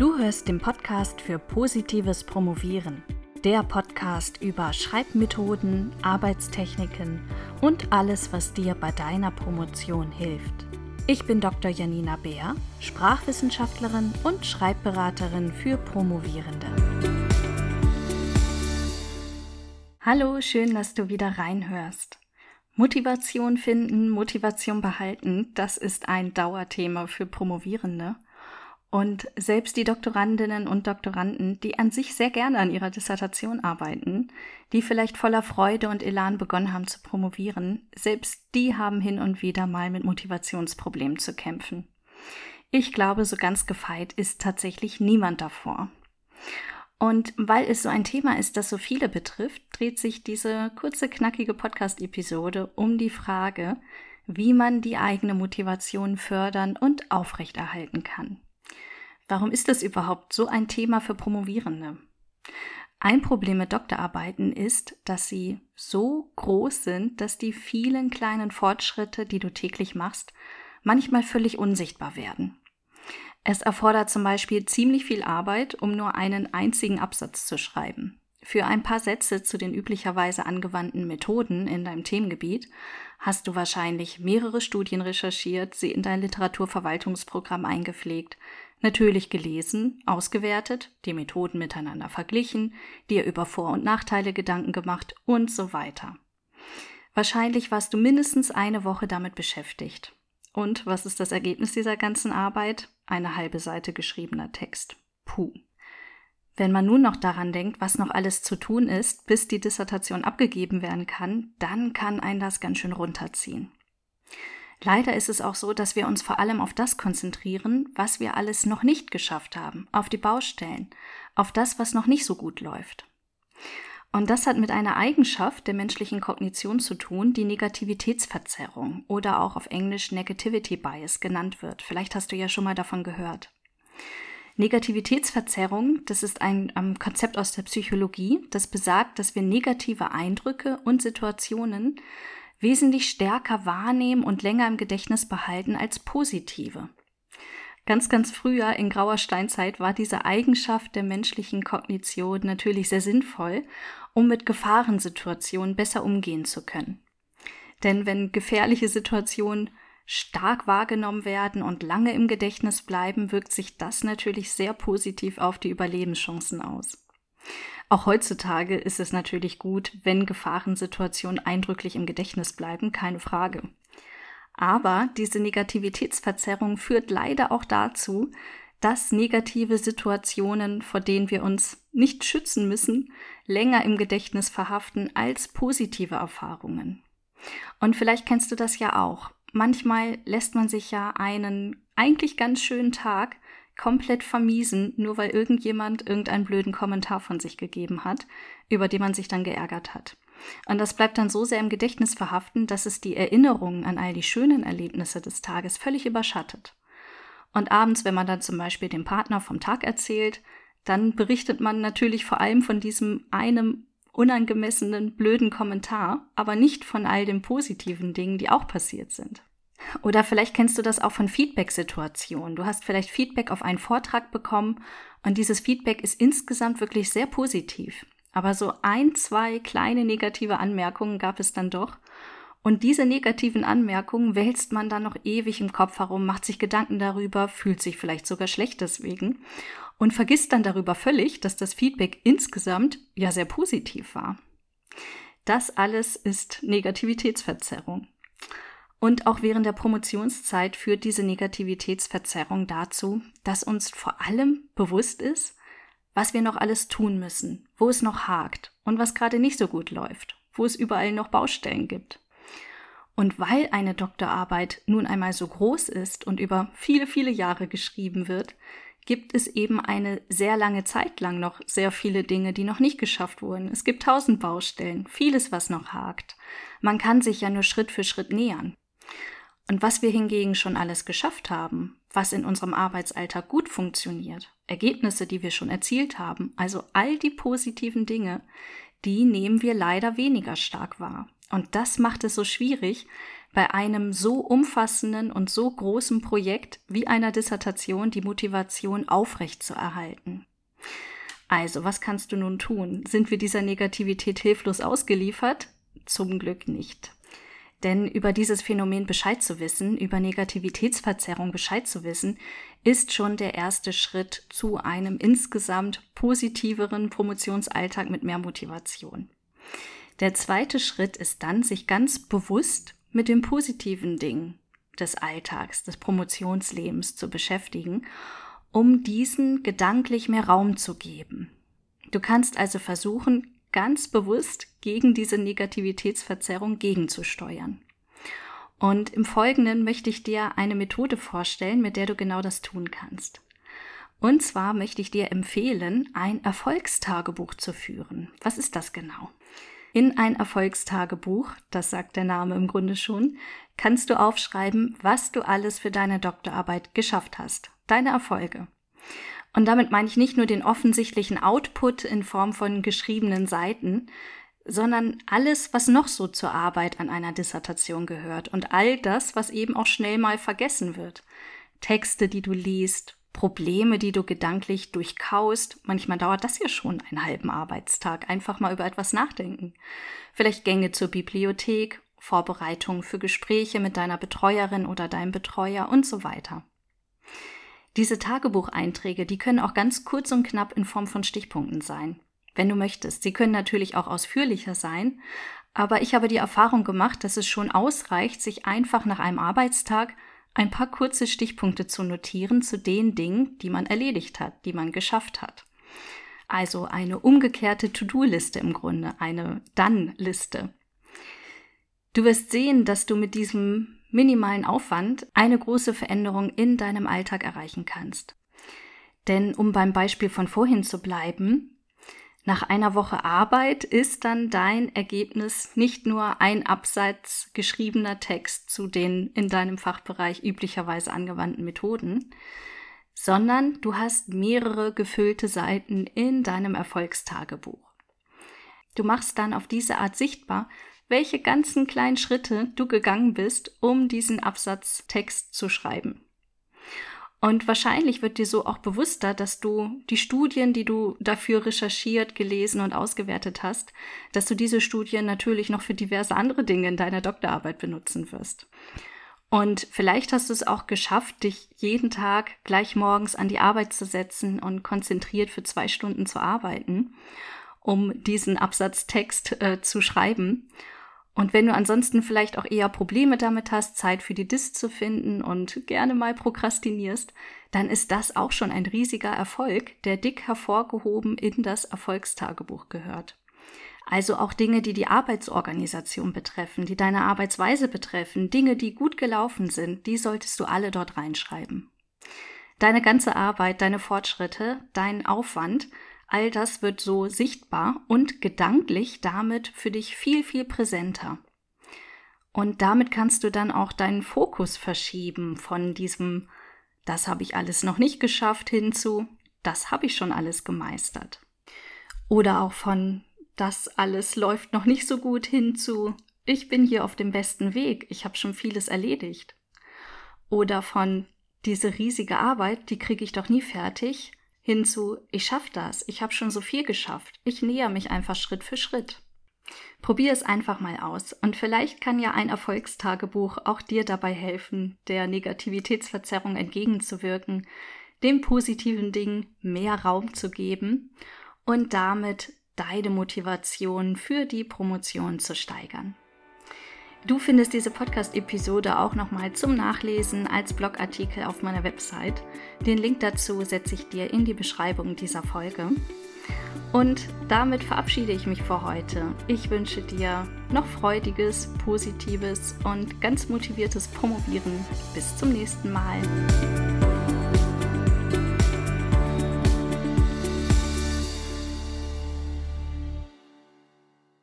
Du hörst den Podcast für positives Promovieren. Der Podcast über Schreibmethoden, Arbeitstechniken und alles, was dir bei deiner Promotion hilft. Ich bin Dr. Janina Beer, Sprachwissenschaftlerin und Schreibberaterin für Promovierende. Hallo, schön, dass du wieder reinhörst. Motivation finden, Motivation behalten, das ist ein Dauerthema für Promovierende. Und selbst die Doktorandinnen und Doktoranden, die an sich sehr gerne an ihrer Dissertation arbeiten, die vielleicht voller Freude und Elan begonnen haben zu promovieren, selbst die haben hin und wieder mal mit Motivationsproblemen zu kämpfen. Ich glaube, so ganz gefeit ist tatsächlich niemand davor. Und weil es so ein Thema ist, das so viele betrifft, dreht sich diese kurze, knackige Podcast-Episode um die Frage, wie man die eigene Motivation fördern und aufrechterhalten kann. Warum ist das überhaupt so ein Thema für Promovierende? Ein Problem mit Doktorarbeiten ist, dass sie so groß sind, dass die vielen kleinen Fortschritte, die du täglich machst, manchmal völlig unsichtbar werden. Es erfordert zum Beispiel ziemlich viel Arbeit, um nur einen einzigen Absatz zu schreiben. Für ein paar Sätze zu den üblicherweise angewandten Methoden in deinem Themengebiet hast du wahrscheinlich mehrere Studien recherchiert, sie in dein Literaturverwaltungsprogramm eingepflegt, natürlich gelesen, ausgewertet, die Methoden miteinander verglichen, dir über Vor- und Nachteile Gedanken gemacht und so weiter. Wahrscheinlich warst du mindestens eine Woche damit beschäftigt. Und was ist das Ergebnis dieser ganzen Arbeit? Eine halbe Seite geschriebener Text. Puh. Wenn man nun noch daran denkt, was noch alles zu tun ist, bis die Dissertation abgegeben werden kann, dann kann ein das ganz schön runterziehen. Leider ist es auch so, dass wir uns vor allem auf das konzentrieren, was wir alles noch nicht geschafft haben, auf die Baustellen, auf das, was noch nicht so gut läuft. Und das hat mit einer Eigenschaft der menschlichen Kognition zu tun, die Negativitätsverzerrung oder auch auf Englisch Negativity Bias genannt wird. Vielleicht hast du ja schon mal davon gehört. Negativitätsverzerrung, das ist ein um, Konzept aus der Psychologie, das besagt, dass wir negative Eindrücke und Situationen wesentlich stärker wahrnehmen und länger im Gedächtnis behalten als positive. Ganz, ganz früher in grauer Steinzeit war diese Eigenschaft der menschlichen Kognition natürlich sehr sinnvoll, um mit Gefahrensituationen besser umgehen zu können. Denn wenn gefährliche Situationen stark wahrgenommen werden und lange im Gedächtnis bleiben, wirkt sich das natürlich sehr positiv auf die Überlebenschancen aus. Auch heutzutage ist es natürlich gut, wenn Gefahrensituationen eindrücklich im Gedächtnis bleiben, keine Frage. Aber diese Negativitätsverzerrung führt leider auch dazu, dass negative Situationen, vor denen wir uns nicht schützen müssen, länger im Gedächtnis verhaften als positive Erfahrungen. Und vielleicht kennst du das ja auch. Manchmal lässt man sich ja einen eigentlich ganz schönen Tag komplett vermiesen, nur weil irgendjemand irgendeinen blöden Kommentar von sich gegeben hat, über den man sich dann geärgert hat. Und das bleibt dann so sehr im Gedächtnis verhaften, dass es die Erinnerungen an all die schönen Erlebnisse des Tages völlig überschattet. Und abends, wenn man dann zum Beispiel dem Partner vom Tag erzählt, dann berichtet man natürlich vor allem von diesem einem unangemessenen, blöden Kommentar, aber nicht von all den positiven Dingen, die auch passiert sind. Oder vielleicht kennst du das auch von Feedback-Situationen. Du hast vielleicht Feedback auf einen Vortrag bekommen und dieses Feedback ist insgesamt wirklich sehr positiv. Aber so ein, zwei kleine negative Anmerkungen gab es dann doch. Und diese negativen Anmerkungen wälzt man dann noch ewig im Kopf herum, macht sich Gedanken darüber, fühlt sich vielleicht sogar schlecht deswegen und vergisst dann darüber völlig, dass das Feedback insgesamt ja sehr positiv war. Das alles ist Negativitätsverzerrung. Und auch während der Promotionszeit führt diese Negativitätsverzerrung dazu, dass uns vor allem bewusst ist, was wir noch alles tun müssen, wo es noch hakt und was gerade nicht so gut läuft, wo es überall noch Baustellen gibt. Und weil eine Doktorarbeit nun einmal so groß ist und über viele, viele Jahre geschrieben wird, gibt es eben eine sehr lange Zeit lang noch sehr viele Dinge, die noch nicht geschafft wurden. Es gibt tausend Baustellen, vieles, was noch hakt. Man kann sich ja nur Schritt für Schritt nähern. Und was wir hingegen schon alles geschafft haben, was in unserem Arbeitsalltag gut funktioniert, Ergebnisse, die wir schon erzielt haben, also all die positiven Dinge, die nehmen wir leider weniger stark wahr. Und das macht es so schwierig, bei einem so umfassenden und so großen Projekt wie einer Dissertation die Motivation aufrechtzuerhalten. Also, was kannst du nun tun? Sind wir dieser Negativität hilflos ausgeliefert? Zum Glück nicht. Denn über dieses Phänomen Bescheid zu wissen, über Negativitätsverzerrung Bescheid zu wissen, ist schon der erste Schritt zu einem insgesamt positiveren Promotionsalltag mit mehr Motivation. Der zweite Schritt ist dann, sich ganz bewusst mit den positiven Dingen des Alltags, des Promotionslebens zu beschäftigen, um diesen gedanklich mehr Raum zu geben. Du kannst also versuchen, ganz bewusst gegen diese Negativitätsverzerrung gegenzusteuern. Und im Folgenden möchte ich dir eine Methode vorstellen, mit der du genau das tun kannst. Und zwar möchte ich dir empfehlen, ein Erfolgstagebuch zu führen. Was ist das genau? In ein Erfolgstagebuch, das sagt der Name im Grunde schon, kannst du aufschreiben, was du alles für deine Doktorarbeit geschafft hast, deine Erfolge. Und damit meine ich nicht nur den offensichtlichen Output in Form von geschriebenen Seiten, sondern alles, was noch so zur Arbeit an einer Dissertation gehört und all das, was eben auch schnell mal vergessen wird. Texte, die du liest, Probleme, die du gedanklich durchkaust. Manchmal dauert das ja schon einen halben Arbeitstag. Einfach mal über etwas nachdenken. Vielleicht Gänge zur Bibliothek, Vorbereitungen für Gespräche mit deiner Betreuerin oder deinem Betreuer und so weiter. Diese Tagebucheinträge, die können auch ganz kurz und knapp in Form von Stichpunkten sein, wenn du möchtest. Sie können natürlich auch ausführlicher sein, aber ich habe die Erfahrung gemacht, dass es schon ausreicht, sich einfach nach einem Arbeitstag ein paar kurze Stichpunkte zu notieren zu den Dingen, die man erledigt hat, die man geschafft hat. Also eine umgekehrte To-Do-Liste im Grunde, eine Dann-Liste. Du wirst sehen, dass du mit diesem minimalen Aufwand eine große Veränderung in deinem Alltag erreichen kannst. Denn um beim Beispiel von vorhin zu bleiben, nach einer Woche Arbeit ist dann dein Ergebnis nicht nur ein Absatz geschriebener Text zu den in deinem Fachbereich üblicherweise angewandten Methoden, sondern du hast mehrere gefüllte Seiten in deinem Erfolgstagebuch. Du machst dann auf diese Art sichtbar, welche ganzen kleinen Schritte du gegangen bist, um diesen Absatztext zu schreiben. Und wahrscheinlich wird dir so auch bewusster, dass du die Studien, die du dafür recherchiert, gelesen und ausgewertet hast, dass du diese Studien natürlich noch für diverse andere Dinge in deiner Doktorarbeit benutzen wirst. Und vielleicht hast du es auch geschafft, dich jeden Tag gleich morgens an die Arbeit zu setzen und konzentriert für zwei Stunden zu arbeiten, um diesen Absatztext äh, zu schreiben. Und wenn du ansonsten vielleicht auch eher Probleme damit hast, Zeit für die Dis zu finden und gerne mal prokrastinierst, dann ist das auch schon ein riesiger Erfolg, der dick hervorgehoben in das Erfolgstagebuch gehört. Also auch Dinge, die die Arbeitsorganisation betreffen, die deine Arbeitsweise betreffen, Dinge, die gut gelaufen sind, die solltest du alle dort reinschreiben. Deine ganze Arbeit, deine Fortschritte, dein Aufwand All das wird so sichtbar und gedanklich damit für dich viel, viel präsenter. Und damit kannst du dann auch deinen Fokus verschieben von diesem, das habe ich alles noch nicht geschafft, hinzu, das habe ich schon alles gemeistert. Oder auch von, das alles läuft noch nicht so gut hinzu, ich bin hier auf dem besten Weg, ich habe schon vieles erledigt. Oder von, diese riesige Arbeit, die kriege ich doch nie fertig, hinzu, ich schaffe das, ich habe schon so viel geschafft, ich näher mich einfach Schritt für Schritt. Probier es einfach mal aus und vielleicht kann ja ein Erfolgstagebuch auch dir dabei helfen, der Negativitätsverzerrung entgegenzuwirken, dem positiven Ding mehr Raum zu geben und damit deine Motivation für die Promotion zu steigern. Du findest diese Podcast-Episode auch nochmal zum Nachlesen als Blogartikel auf meiner Website. Den Link dazu setze ich dir in die Beschreibung dieser Folge. Und damit verabschiede ich mich für heute. Ich wünsche dir noch freudiges, positives und ganz motiviertes Promovieren. Bis zum nächsten Mal.